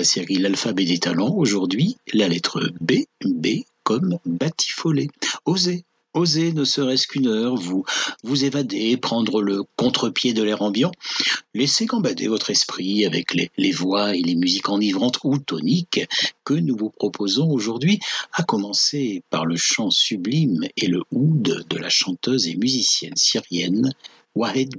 la série L'alphabet des talents, aujourd'hui, la lettre B, B comme batifolé. Osez, osez, ne serait-ce qu'une heure, vous vous évader, prendre le contre-pied de l'air ambiant. Laissez gambader votre esprit avec les, les voix et les musiques enivrantes ou toniques que nous vous proposons aujourd'hui, à commencer par le chant sublime et le oud de la chanteuse et musicienne syrienne Wahed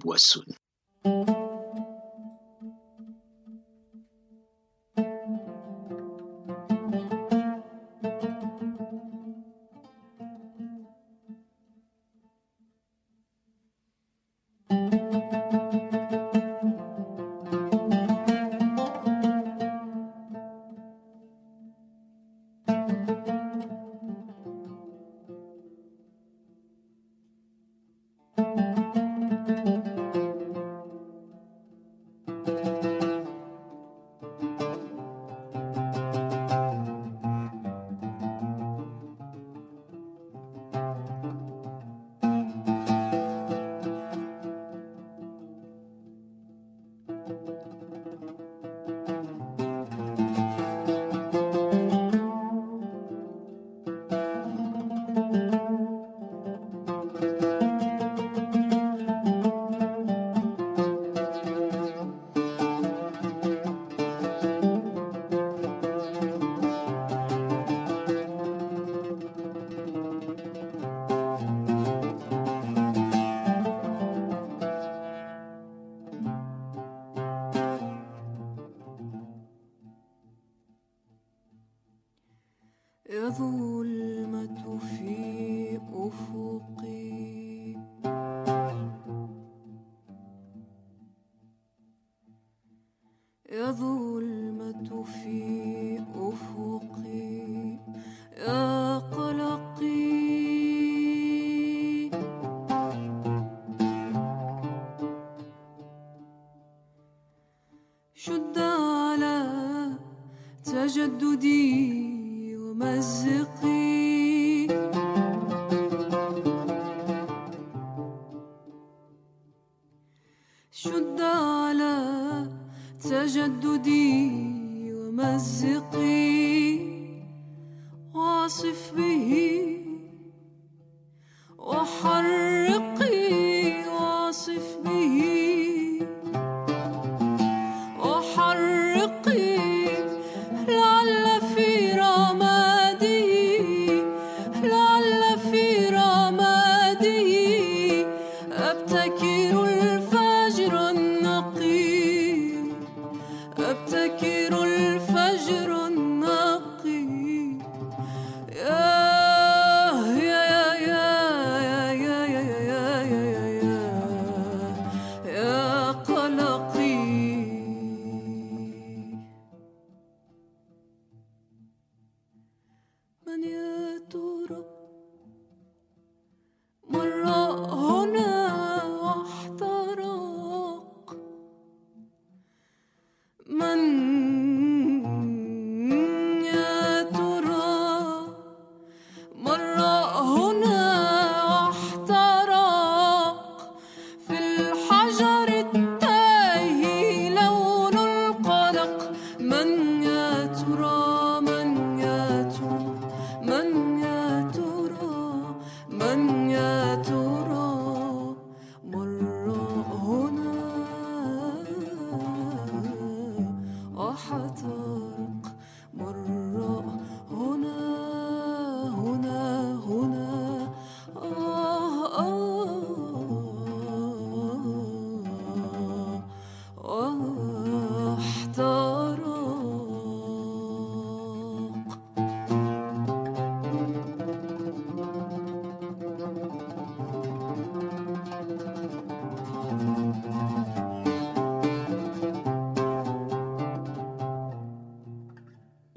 do dia.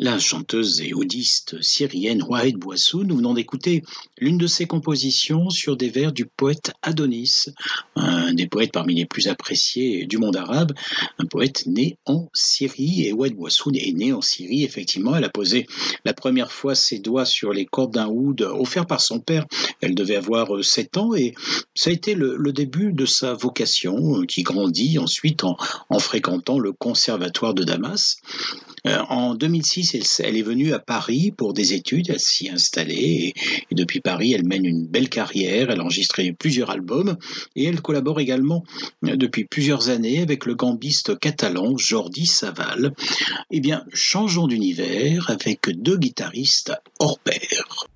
La chanteuse et audiste syrienne Wahed Bouassoun, nous venons d'écouter l'une de ses compositions sur des vers du poète Adonis, un des poètes parmi les plus appréciés du monde arabe, un poète né en Syrie. Et Wahed Bouassoun est né en Syrie, effectivement. Elle a posé la première fois ses doigts sur les cordes d'un oud offert par son père. Elle devait avoir 7 ans et ça a été le, début de sa vocation qui grandit ensuite en, en fréquentant le conservatoire de Damas. Euh, en 2006, elle, est venue à Paris pour des études, elle s'y est installée et, et, depuis Paris, elle mène une belle carrière, elle a enregistré plusieurs albums et elle collabore également euh, depuis plusieurs années avec le gambiste catalan Jordi Saval. Eh bien, changeons d'univers avec deux guitaristes hors pair.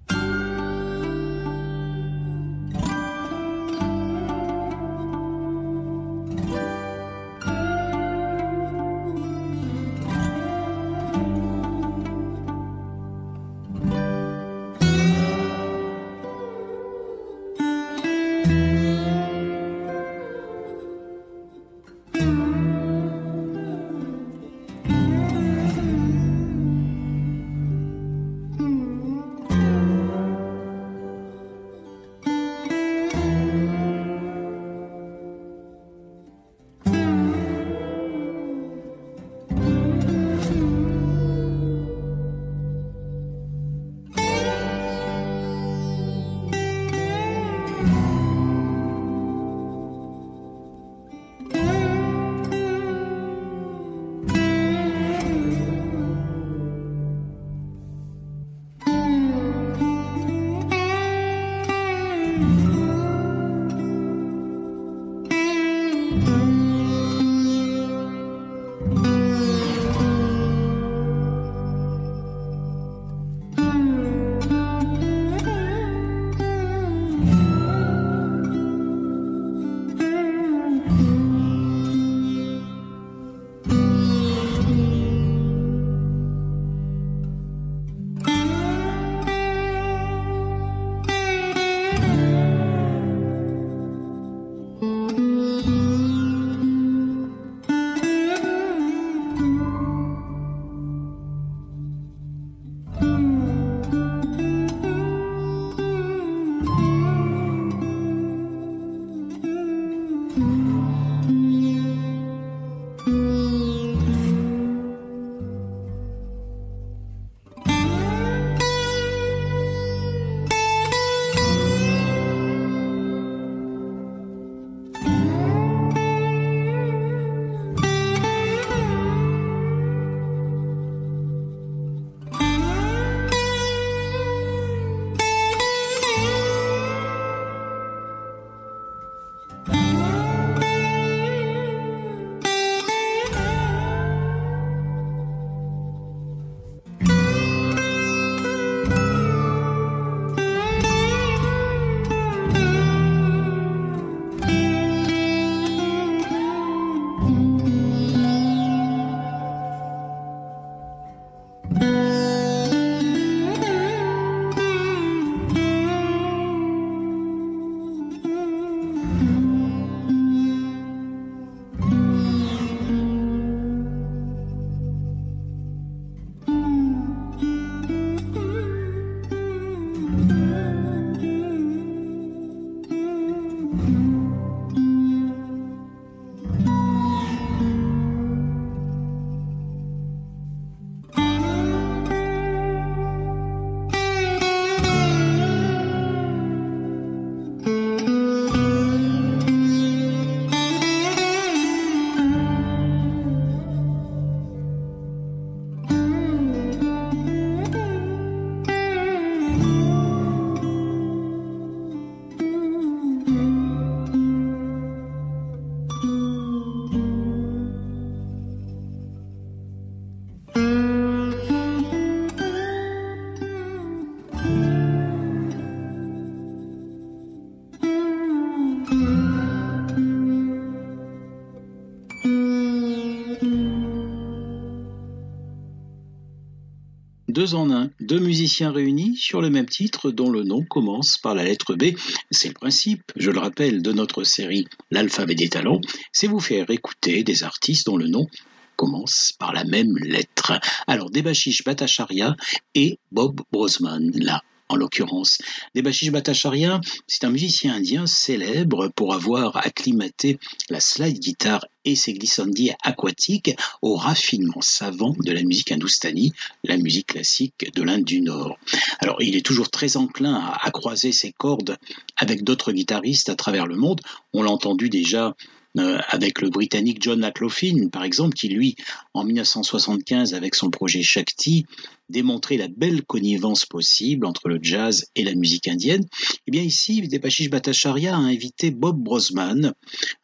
Deux en un, deux musiciens réunis sur le même titre dont le nom commence par la lettre B. C'est le principe, je le rappelle, de notre série L'alphabet des talents, c'est vous faire écouter des artistes dont le nom commence par la même lettre. Alors, Debashish Bhattacharya et Bob Brosman, là, en l'occurrence. Debashish Bhattacharya, c'est un musicien indien célèbre pour avoir acclimaté la slide guitare et ses glissandi aquatiques au raffinement savant de la musique hindoustanie, la musique classique de l'Inde du Nord. Alors, il est toujours très enclin à, à croiser ses cordes avec d'autres guitaristes à travers le monde. On l'a entendu déjà euh, avec le Britannique John McLaughlin, par exemple, qui lui, en 1975, avec son projet Shakti, démontrait la belle connivence possible entre le jazz et la musique indienne. Eh bien ici, Depashish Bhattacharya a invité Bob Brosman,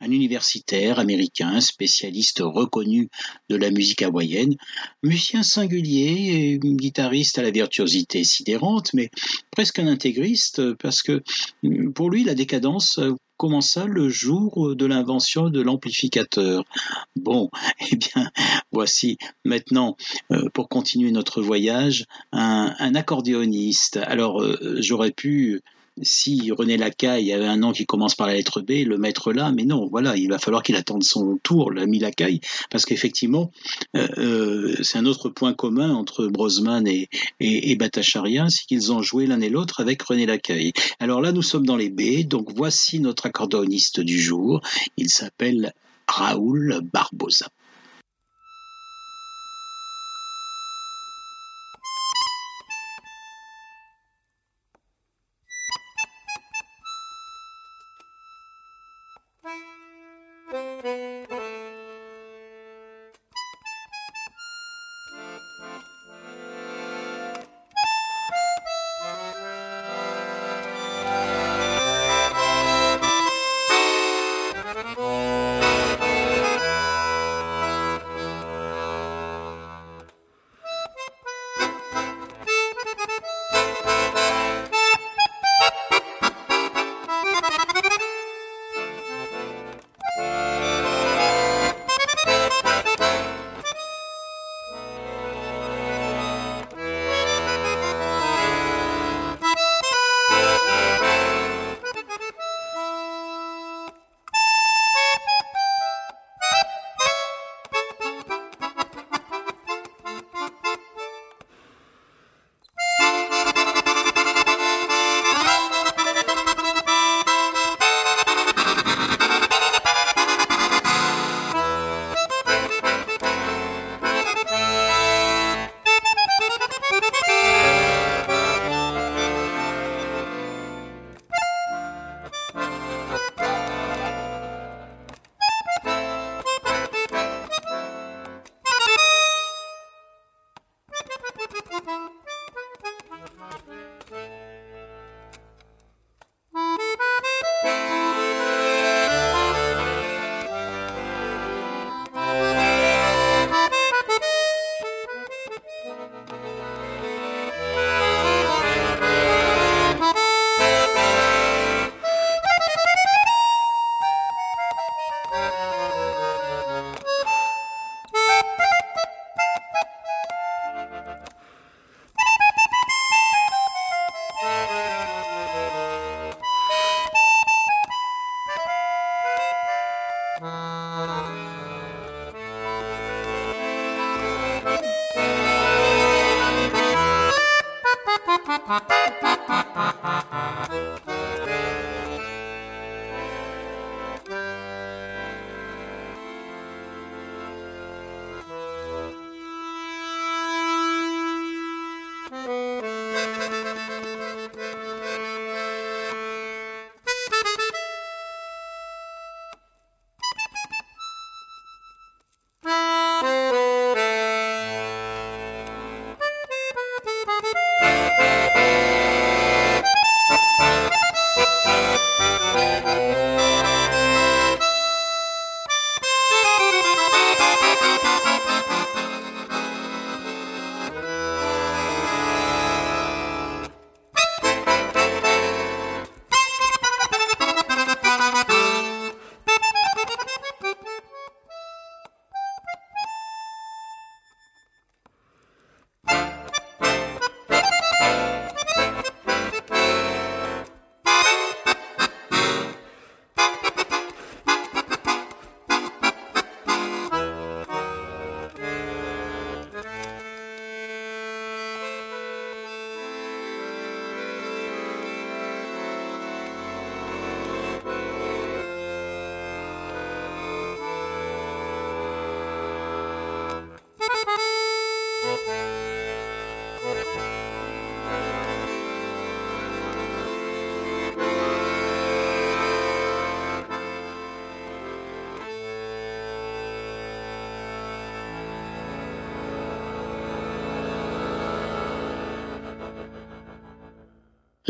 un universitaire américain, spécialiste reconnu de la musique hawaïenne, musicien singulier et guitariste à la virtuosité sidérante, mais presque un intégriste, parce que pour lui, la décadence commença le jour de l'invention de l'amplificateur. Bon, eh bien, voici maintenant, euh, pour continuer notre voyage, un, accordéoniste. Alors, euh, j'aurais pu si René Lacaille avait un nom qui commence par la lettre B, le mettre là, mais non, voilà, il va falloir qu'il attende son tour, l'ami Lacaille, parce qu'effectivement, euh, euh, c'est un autre point commun entre Brosman et, et, c'est qu'ils ont joué l'un et l'autre avec René Lacaille. Alors là, nous sommes dans les B, donc voici notre accordéoniste du jour, il s'appelle Raoul Barbosa.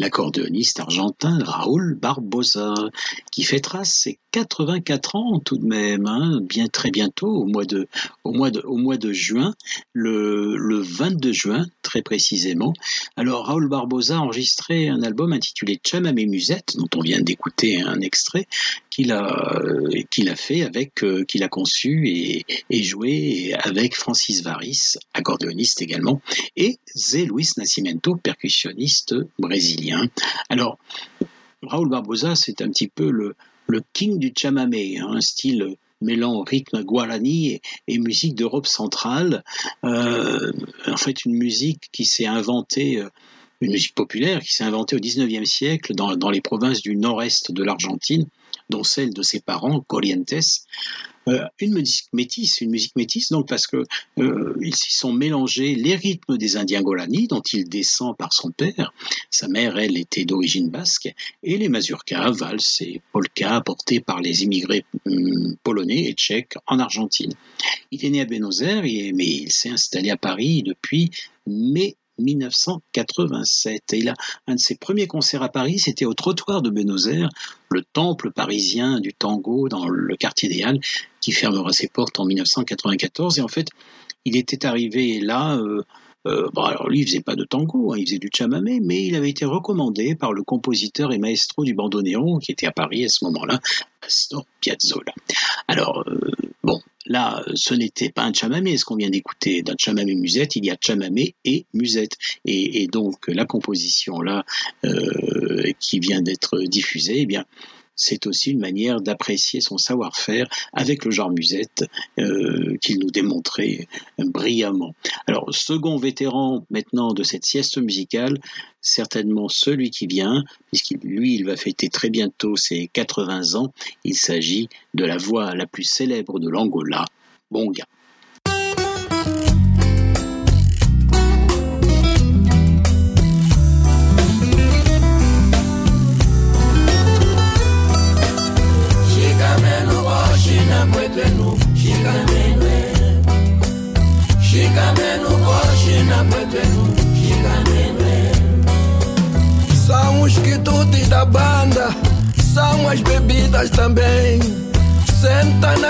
L'accordéoniste argentin Raúl Barbosa, qui fêtera ses 84 ans tout de même, hein, bien très bientôt, au mois de juin, le, le 22 juin très précisément. Alors Raúl Barbosa a enregistré un album intitulé Chamamé Musette, dont on vient d'écouter un extrait, qu'il a, qu'il a fait avec, euh, qu'il a conçu et, joué avec Francis Varis, accordéoniste également, et Zé Luis Nascimento, percussionniste brésilien. Alors, Raúl Barbosa, c'est un petit peu le, le king du chamamé, hein, un style mêlant rythme guarani et, musique d'Europe centrale. Euh, en fait, une musique qui s'est inventée, euh, une musique populaire qui s'est inventée au 19e siècle dans les provinces du nord-est de l'Argentine, dont celle de ses parents, Corrientes. Euh, une musique métisse, une musique métisse, donc parce que euh, ils s'y sont mélangés les rythmes des Indiens Golani, dont il descend par son père. Sa mère, elle, était d'origine basque, et les mazurkas, valses et polkas apportés par les immigrés hum, polonais et tchèques en Argentine. Il est né à Buenos Aires, mais il s'est installé à Paris depuis mai 1987. Et il a un de ses premiers concerts à Paris, c'était au trottoir de Buenos Aires, le temple parisien du tango dans le quartier des Halles, qui fermera ses portes en 1994. Et en fait, il était arrivé là. Euh, euh, bon, alors lui, il faisait pas de tango, hein, il faisait du chamamé, mais il avait été recommandé par le compositeur et maestro du bandoneon qui était à Paris à ce moment-là, Astor Piazzolla. Alors, euh, bon, là, ce n'était pas un chamamé, ce qu'on vient d'écouter. D'un chamamé musette, il y a chamamé et musette. Et, donc, la composition là, euh, qui vient d'être diffusée, eh bien, c'est aussi une manière d'apprécier son savoir-faire avec le genre musette euh, qu'il nous démontrait brillamment. Alors, second vétéran maintenant de cette sieste musicale, certainement celui qui vient, puisqu'il lui, il va fêter très bientôt ses 80 ans. Il s'agit de la voix la plus célèbre de l'Angola, Bonga.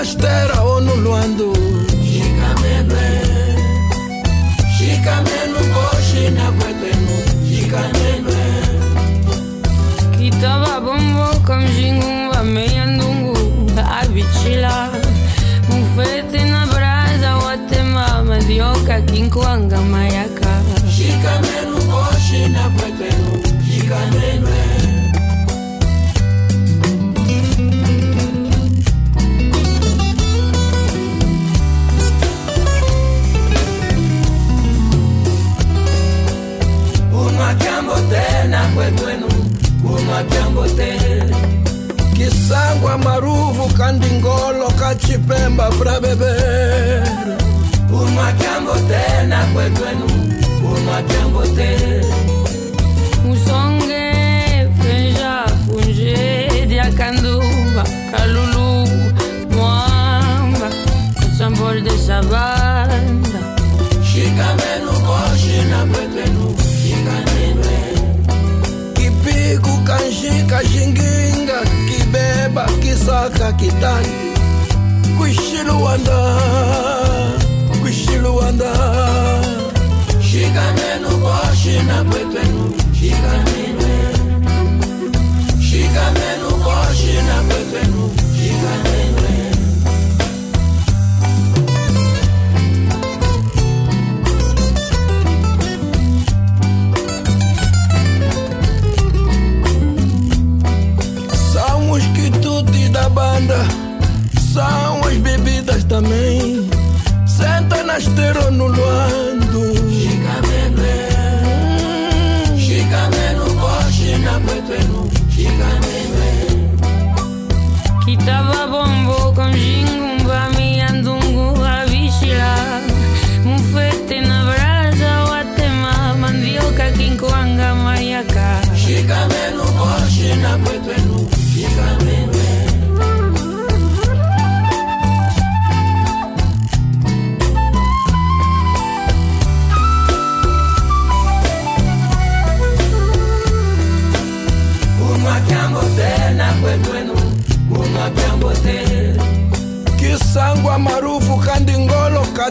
hashtag kama kyambote kisangwa maruvu kandi ngolo kachipemba vrabebera umwa kyambote nakwekwenu umwa kyambote musonge fenja funje diakandumba kalulu mwamba. Sambol de sabanda shikame. Kanjika, jinginga, kibeba, kisaka, kitani. Kwishiluanda, kwishiluanda. Shikamenu koshi na kwepenu, shikaminwe Shikamenu koshi na kwepenu, shikaminwe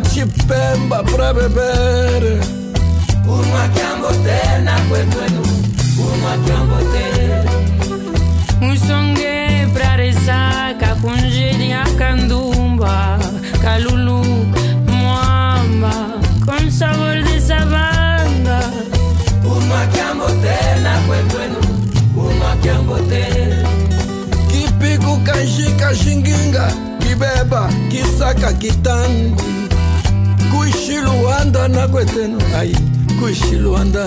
cachipemba pra beber. Uma camboté na cuecuenu, uma camboté. Um songue pra ressaca, fungiria candumba, calulu, muamba, com sabor de sabana. Uma camboté na cuecuenu, uma camboté. Que pico, canjica, xinguinga, que beba, que saca, que tan. wanda nakwetenu ai kuishi luanda.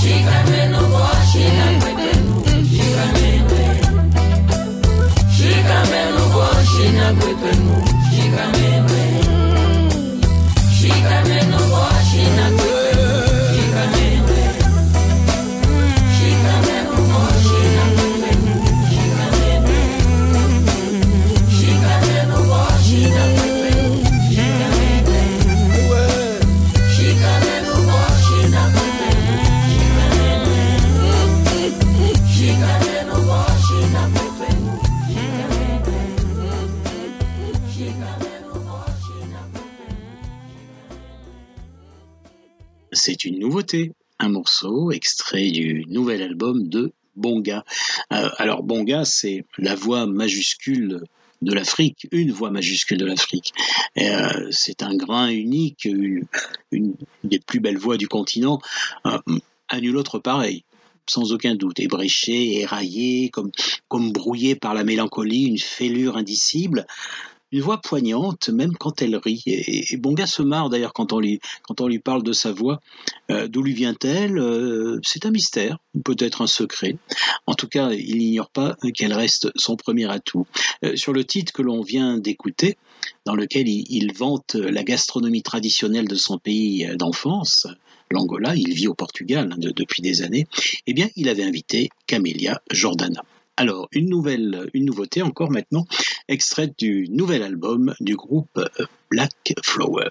Shikamenu ko shikamwe de Bonga. Euh, alors Bonga, c'est la voix majuscule de l'Afrique, une voix majuscule de l'Afrique. Euh, c'est un grain unique, une, une des plus belles voix du continent, euh, à nul autre pareil. Sans aucun doute, ébréché, éraillé, comme, comme brouillé par la mélancolie, une fêlure indicible, une voix poignante, même quand elle rit. Et, Bonga se marre d'ailleurs quand on lui, parle de sa voix. Euh, D'où lui vient-elle? Euh, C'est un mystère, peut-être un secret. En tout cas, il n'ignore pas qu'elle reste son premier atout. Euh, sur le titre que l'on vient d'écouter, dans lequel il, il vante la gastronomie traditionnelle de son pays d'enfance, l'Angola, il vit au Portugal hein, de- depuis des années, eh bien, il avait invité Camélia Jordana. Alors, une nouvelle, une nouveauté encore maintenant, extraite du nouvel album du groupe euh, Black Flower.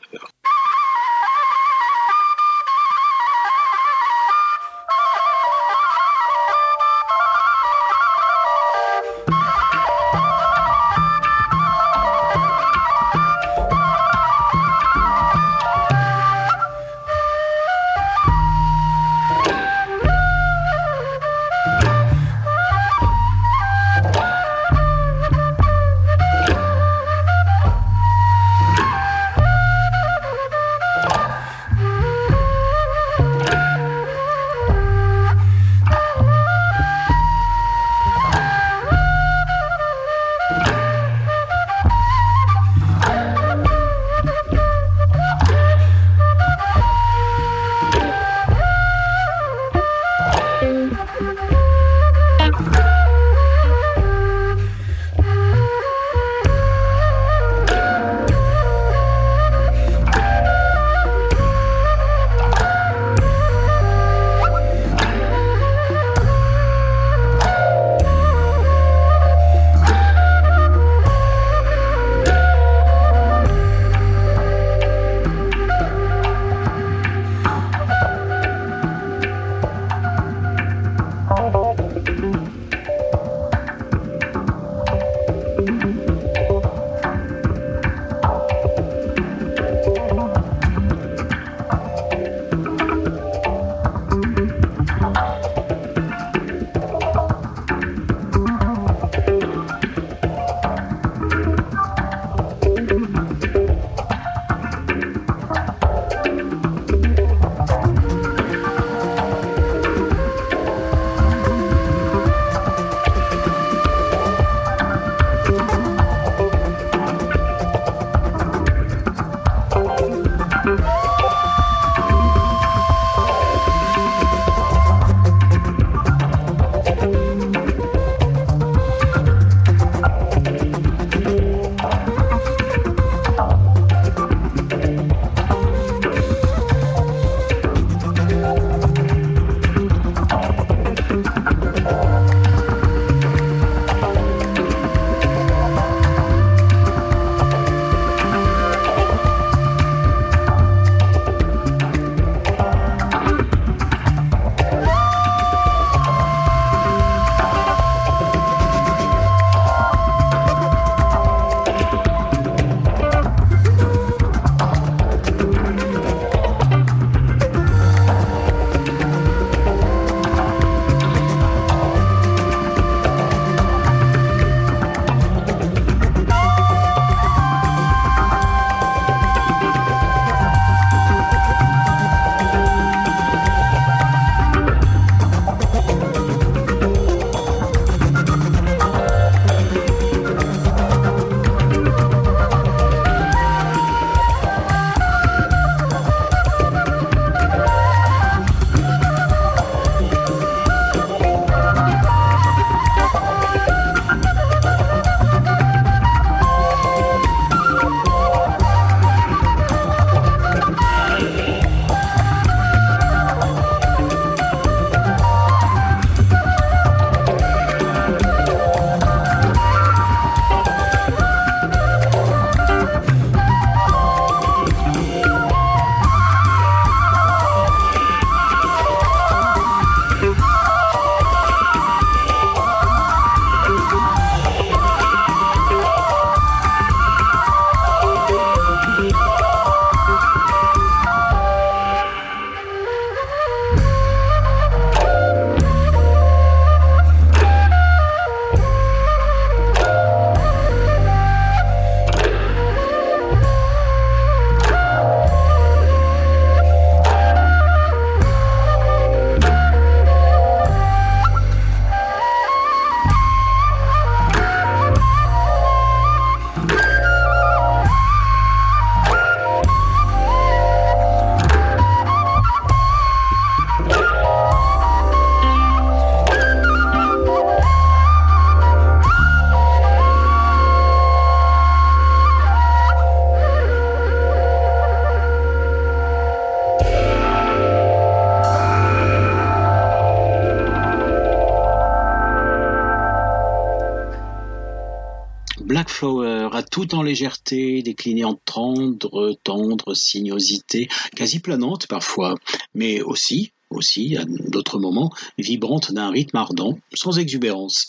En légèreté, décliné en tendre, tendre sinuosité, quasi planante parfois, mais aussi aussi, à d'autres moments, vibrante d'un rythme ardent, sans exubérance.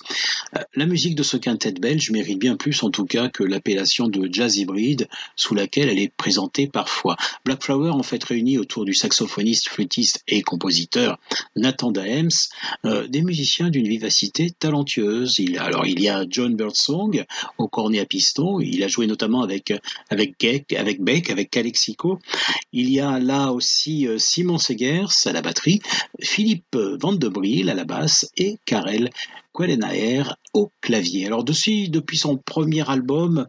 Euh, la musique de ce quintet belge mérite bien plus en tout cas que l'appellation de jazz hybride sous laquelle elle est présentée parfois. Black Flower en fait réunit autour du saxophoniste, flûtiste et compositeur Nathan Daems euh, des musiciens d'une vivacité talentueuse. Il, alors il y a John Birdsong au cornet à piston, il a joué notamment avec avec avec Beck, avec Calexico. Il y a là aussi euh, Simon Segers à la batterie Philippe Van de à la basse et Karel Quellenaer au clavier. Alors depuis son premier album,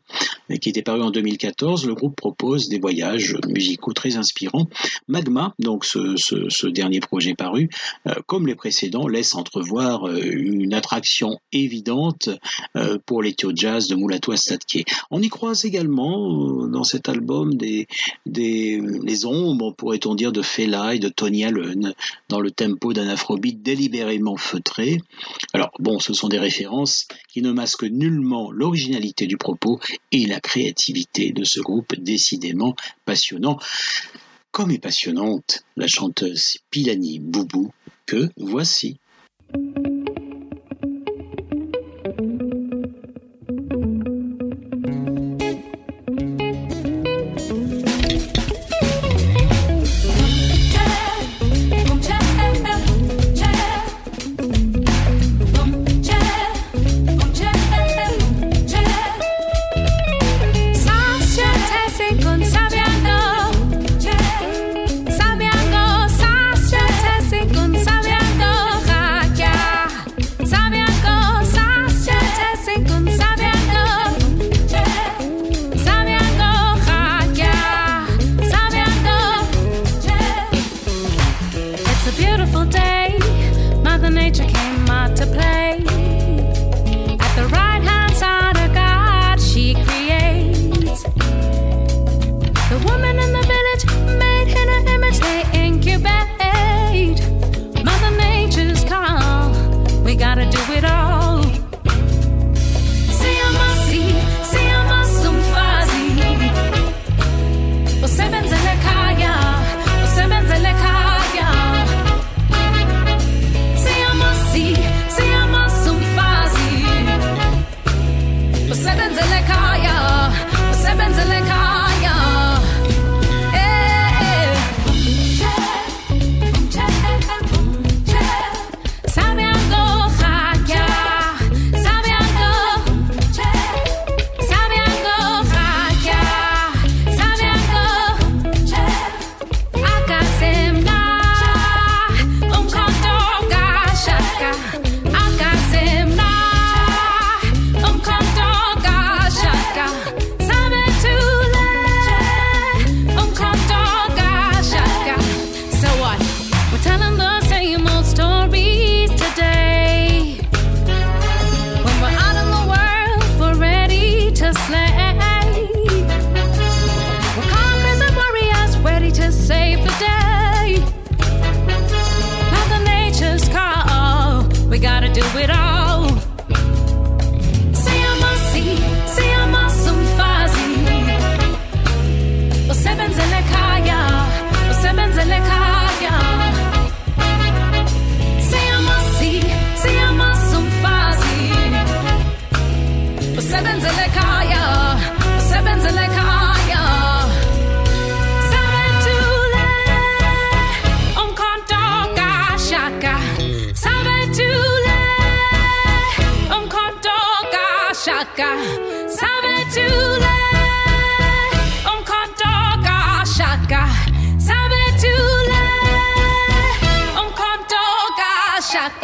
qui était paru en 2014, le groupe propose des voyages musicaux très inspirants. Magma, donc ce, dernier projet paru, euh, comme les précédents, laisse entrevoir euh, une attraction évidente euh, pour les théo jazz de Mulatu Statke. On y croise également dans cet album des, des les ombres, pourrait-on dire, de Fela et de Tony Allen, dans le tempo d'un afrobeat délibérément feutré. Alors bon, ce sont des références qui ne masquent nullement l'originalité du propos et la créativité de ce groupe décidément passionnant. Comme est passionnante la chanteuse Pilani Boubou, que voici.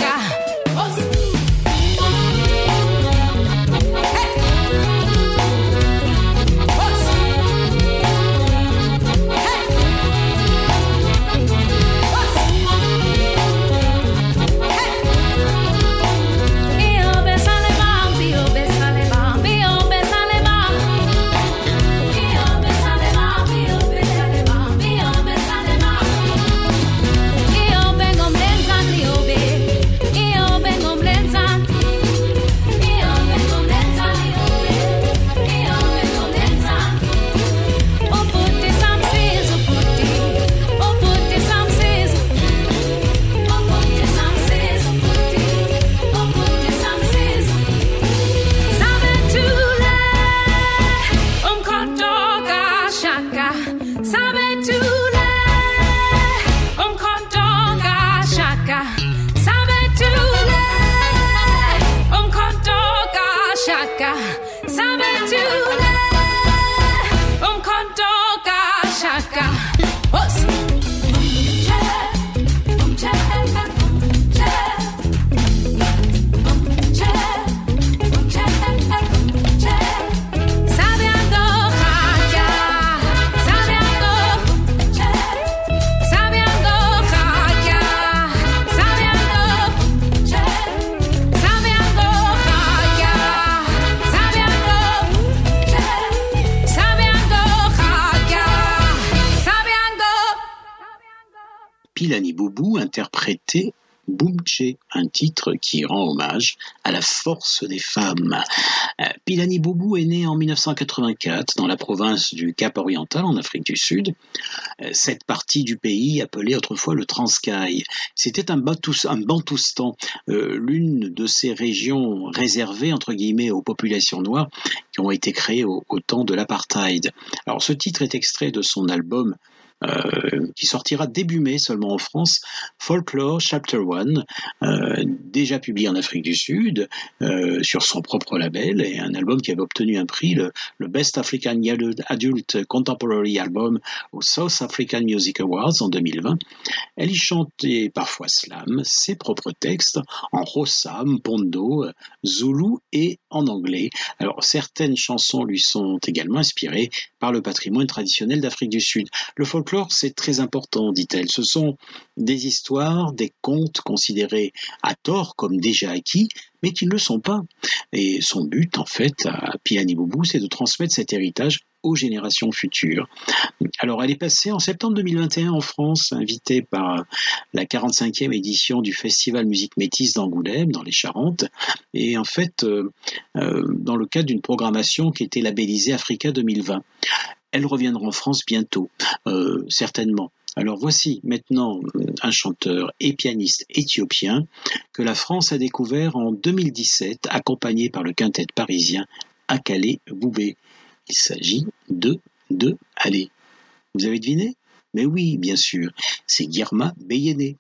Yeah. Boubou interprétait Boumtché, un titre qui rend hommage à la force des femmes. Euh, Pilani Boubou est né en 1984 dans la province du Cap Oriental en Afrique du Sud. Euh, Cette partie du pays appelée autrefois le Transkei. C'était un, un Bantoustan, euh, l'une de ces régions réservées entre guillemets aux populations noires qui ont été créées au, temps de l'apartheid. Alors ce titre est extrait de son album qui sortira début mai seulement en France, Folklore Chapter 1, euh, déjà publié en Afrique du Sud, euh, sur son propre label, et un album qui avait obtenu un prix, le, Best African Adult- Contemporary Album au South African Music Awards en 2020. Elle y chantait parfois slam, ses propres textes, en Rossam, Pondo, euh, Zulu et en anglais. Alors certaines chansons lui sont également inspirées par le patrimoine traditionnel d'Afrique du Sud. Le folklore, c'est très important, dit-elle. Ce sont des histoires, des contes considérés à tort comme déjà acquis, mais qui ne le sont pas. Et son but, en fait, à Piani Boubou, c'est de transmettre cet héritage aux générations futures. Alors, elle est passée en septembre 2021 en France, invitée par la 45e édition du Festival Musique Métisse d'Angoulême, dans les Charentes, et en fait, euh, euh, dans le cadre d'une programmation qui était labellisée Africa 2020. Elle reviendra en France bientôt, euh, certainement. Alors voici maintenant euh, un chanteur et pianiste éthiopien que la France a découvert en 2017, accompagné par le quintet parisien Akale Boubé. Il s'agit de de allez. Vous avez deviné? Mais oui, bien sûr, c'est Guirma Beyene.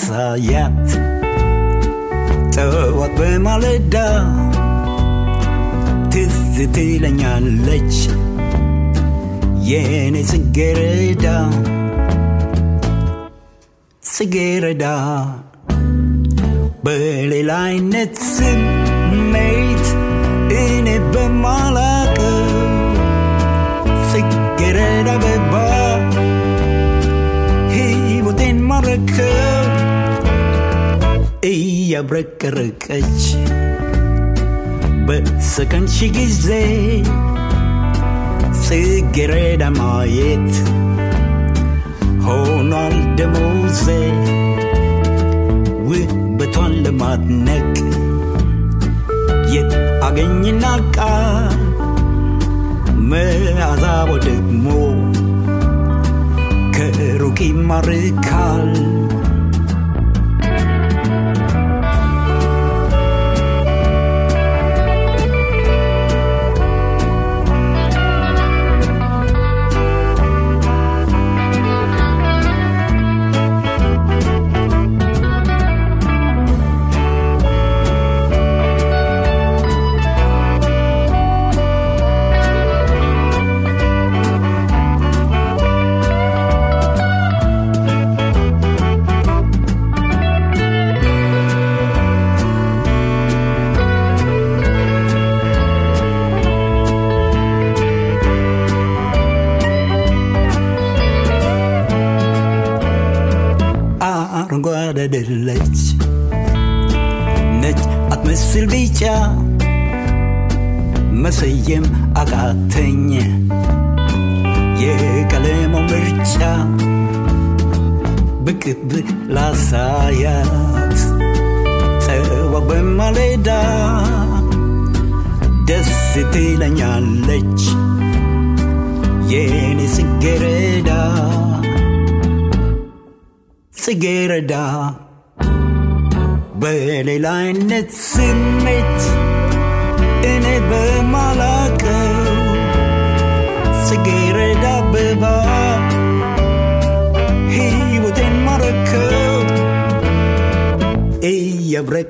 ብል አሳያት ጠዋት በማለዳ ትዝ ትለኛለች የኔ ጽጌረዳ። ጽጌረዳ በሌላ አይነት ስሜት እያብረቀረቀች በሰከንድ ሺ ጊዜ ጽጌረዳ ማየት ሆኗል ደሞዜ ውበቷን ለማድነቅ የት አገኝና ቃል መዓዛው ደግሞ ከሩቅ ይማርካል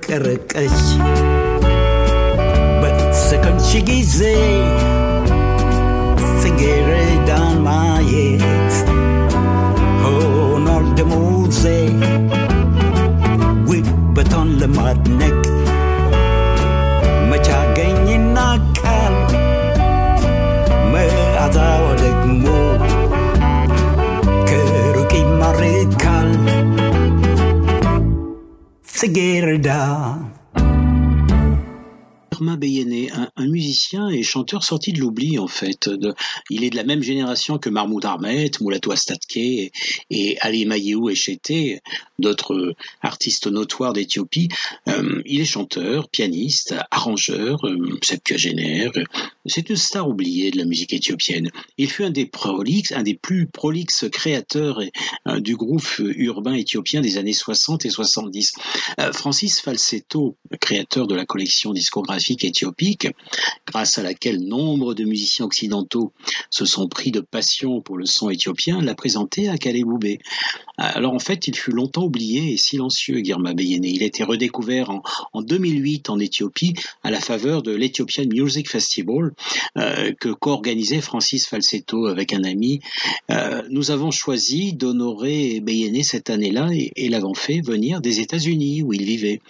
እያብረቀረቀች በሰከንች ጊዜ Un, un musicien et chanteur sorti de l'oubli en fait. De- il est de la même génération que Mahmoud Ahmed, Moulatou Astatke et, Ali Mayou Echete, d'autres artistes notoires d'Éthiopie. Euh, il est chanteur, pianiste, arrangeur, euh, septuagénaire. C'est une star oubliée de la musique éthiopienne. Il fut un des prolixes, un des plus prolixes créateurs euh, du groupe urbain éthiopien des années 60 et 70. Euh, Francis Falsetto, créateur de la collection discographique éthiopique, grâce à laquelle nombre de musiciens occidentaux se sont pris de passion pour le son éthiopien, l'a présenté à Kaleboubé. Alors en fait, il fut longtemps oublié et silencieux, Girma Beyene. Il a été redécouvert en, en 2008 en Éthiopie à la faveur de l'Ethiopian Music Festival euh, que co-organisait Francis Falsetto avec un ami. Euh, nous avons choisi d'honorer Beyene cette année-là et, et l'avons fait venir des États-Unis où il vivait.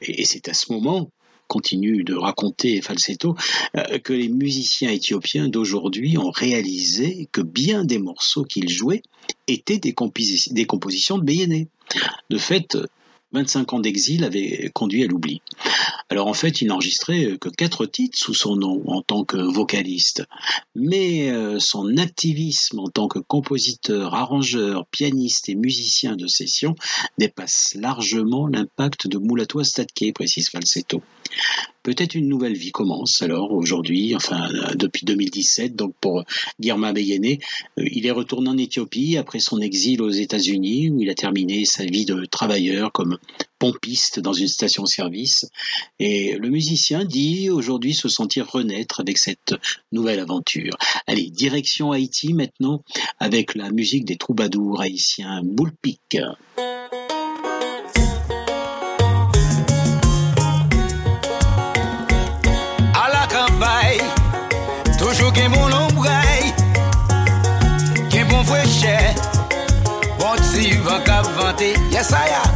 Et, et c'est à ce moment continue de raconter Falsetto, euh, que les musiciens éthiopiens d'aujourd'hui ont réalisé que bien des morceaux qu'ils jouaient étaient des, composi- des compositions de Beyene. De fait, 25 ans d'exil avaient conduit à l'oubli. Alors en fait, il n'enregistrait que quatre titres sous son nom en tant que vocaliste. Mais euh, son activisme en tant que compositeur, arrangeur, pianiste et musicien de session dépasse largement l'impact de Moulatou Astatke, précise Falsetto. Peut-être une nouvelle vie commence alors aujourd'hui, enfin euh, depuis 2017, donc pour Guirma Beyene. Euh, il est retourné en Éthiopie après son exil aux États-Unis où il a terminé sa vie de travailleur comme pompiste dans une station-service. Et le musicien dit aujourd'hui se sentir renaître avec cette nouvelle aventure. Allez, direction Haïti maintenant avec la musique des troubadours haïtiens Boulpic. gen bon lombray Gen bon fweche Bon ti van kap vante Yes I am.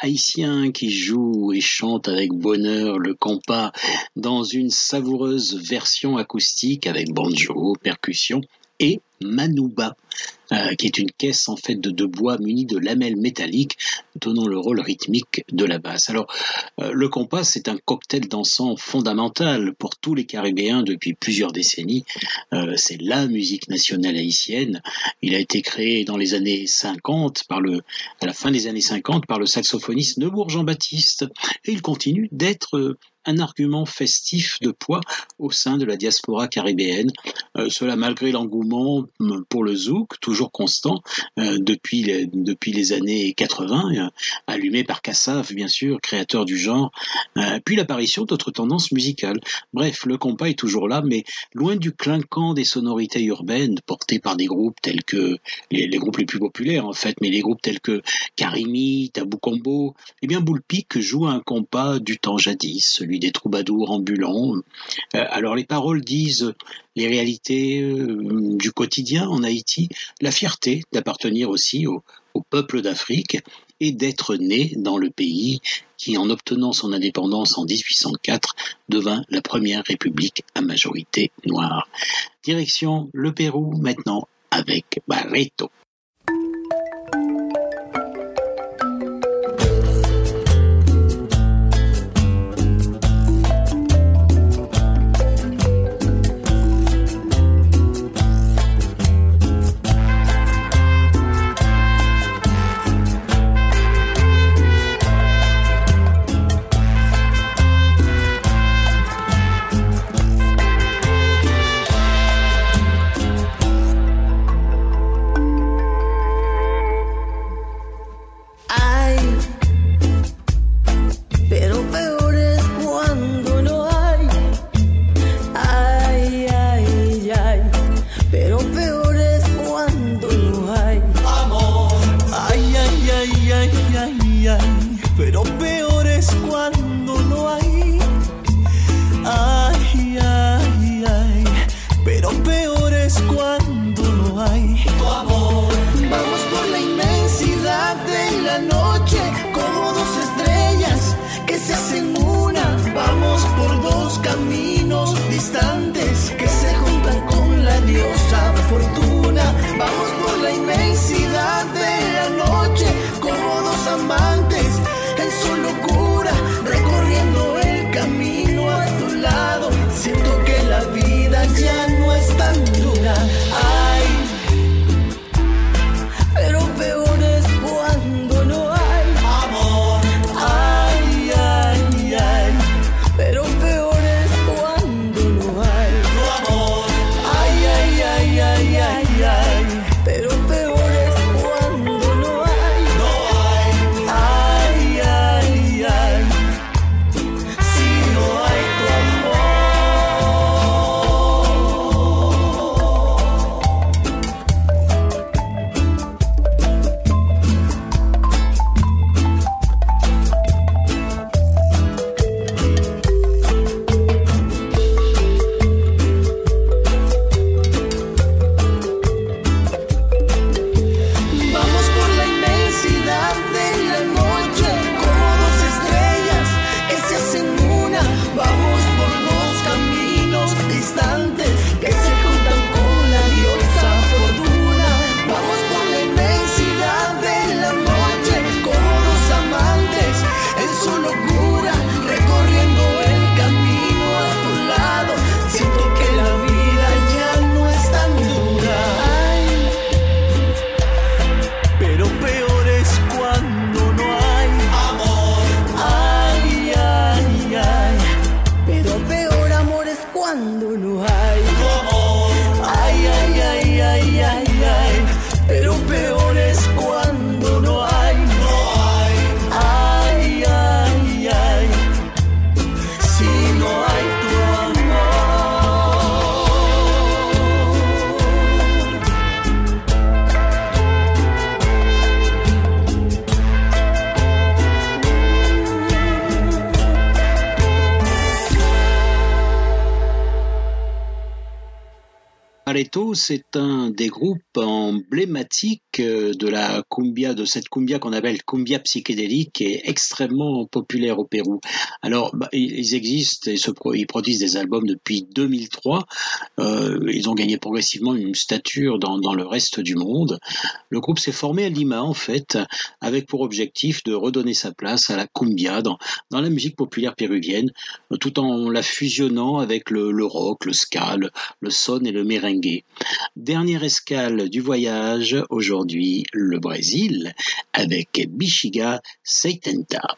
Haïtien qui joue et chante avec bonheur le compas dans une savoureuse version acoustique avec banjo, percussion et manouba, euh, qui est une caisse en fait de, de bois munie de lamelles métalliques donnant le rôle rythmique de la basse. Alors, euh, le compas, c'est un cocktail dansant fondamental pour tous les Caribéens depuis plusieurs décennies. Euh, c'est la musique nationale haïtienne. Il a été créé dans les années 50 par le, à la fin des années 50 par le saxophoniste Neubourg Jean-Baptiste et il continue d'être un argument festif de poids au sein de la diaspora caribéenne. Euh, cela malgré l'engouement mm, pour le zouk, toujours constant euh, depuis, les, depuis les années 80, euh, allumé par Kassav, bien sûr, créateur du genre, puis l'apparition d'autres tendances musicales. Bref, le compas est toujours là, mais loin du clinquant des sonorités urbaines portées par des groupes tels que les, les groupes les plus populaires en fait, mais les groupes tels que Karimi, Tabou Combo, eh bien Boulpic joue un compas du temps jadis, celui des troubadours ambulants. Euh, alors les paroles disent les réalités euh, du quotidien en Haïti, la fierté d'appartenir aussi au, au peuple d'Afrique et d'être né dans le pays qui, en obtenant son indépendance en 1804, devint la première république à majorité noire. Direction le Pérou maintenant avec Barreto. Emblématiques euh, de la cumbia, de cette cumbia qu'on appelle cumbia psychédélique, est extrêmement populaire au Pérou. Alors, bah, ils existent et ils produisent des albums depuis 2003. Euh, ils ont gagné progressivement une stature dans, le reste du monde. Le groupe s'est formé à Lima, en fait, avec pour objectif de redonner sa place à la cumbia dans, la musique populaire péruvienne, tout en la fusionnant avec le, le rock, le ska, le, le son et le merengue. Dernière escale du voyage, aujourd'hui le Brésil, avec Bichiga Seitenta.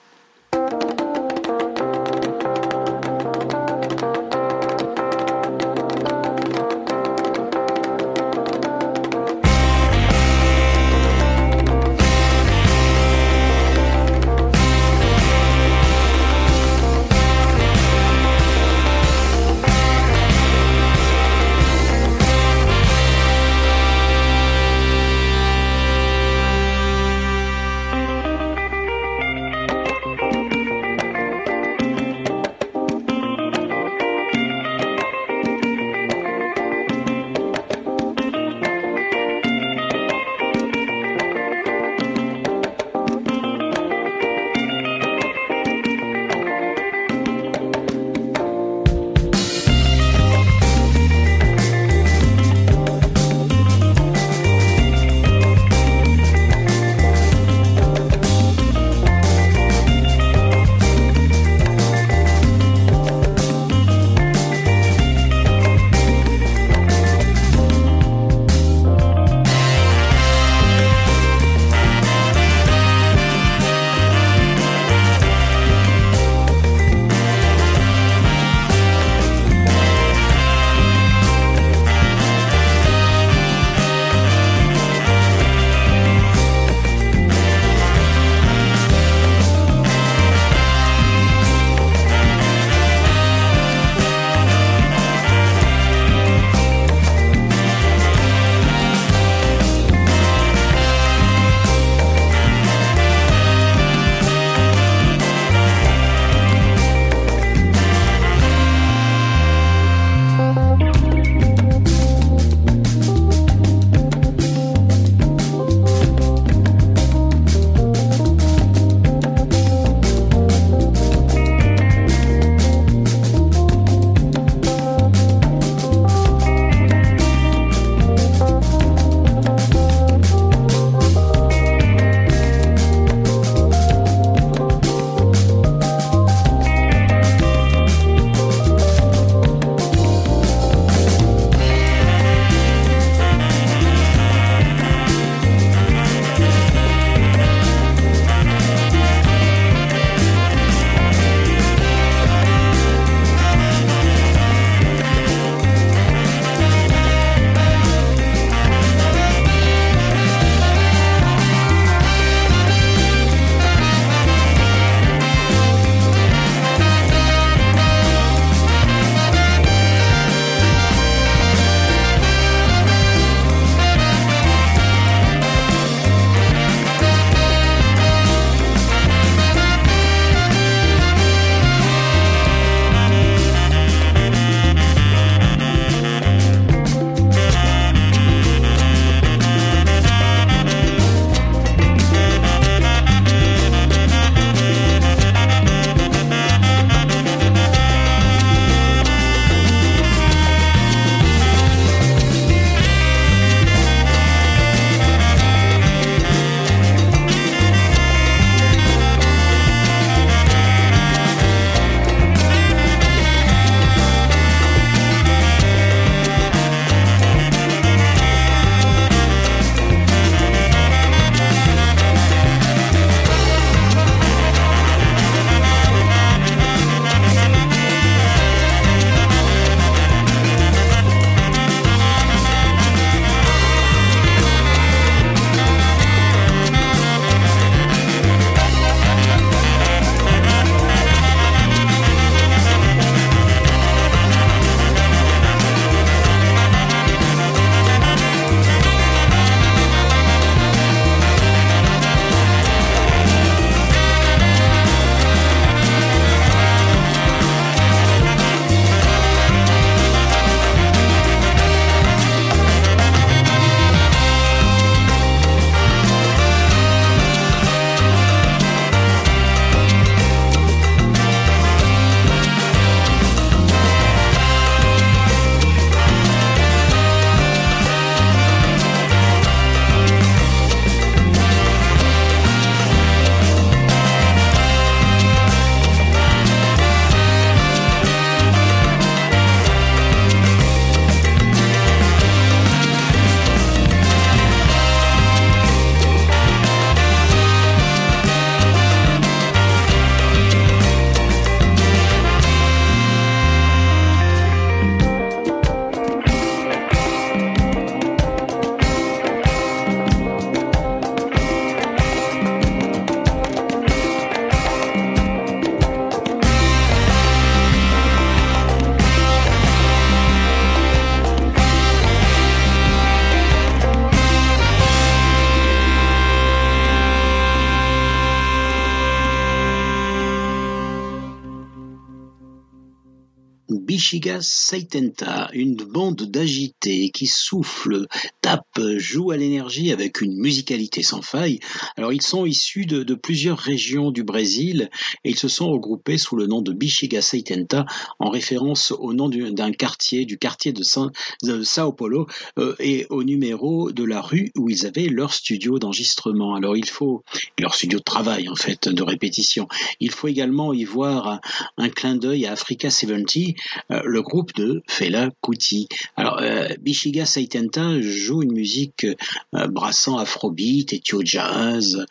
she Bichiga Saitenta, une bande d'agités qui souffle, tape, joue à l'énergie avec une musicalité sans faille. Alors ils sont issus de, plusieurs régions du Brésil et ils se sont regroupés sous le nom de Bichiga Saitenta en référence au nom d'un quartier, du quartier de, Sao Paulo euh, et au numéro de la rue où ils avaient leur studio d'enregistrement. Alors il faut, leur studio de travail en fait, de répétition. Il faut également y voir un, un clin d'œil à Africa 70, euh, le groupe de Fela Kuti. Alors, euh, Bishiga Saitenta joue une musique euh, brassant afrobeat, ethio jazz,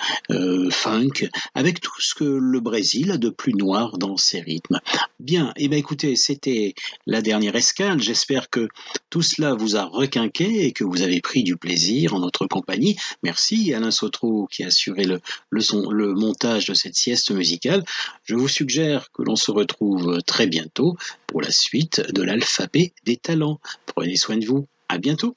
funk, avec tout ce que le Brésil a de plus noir dans ses rythmes. Bien, et eh bien écoutez, c'était la dernière escale. J'espère que tout cela vous a requinqué et que vous avez pris du plaisir en notre compagnie. Merci Alain Sotro qui a assuré le, le, le montage de cette sieste musicale. Je vous suggère que l'on se retrouve très bientôt pour la de l'alphabet des talents. Prenez soin de vous. À bientôt.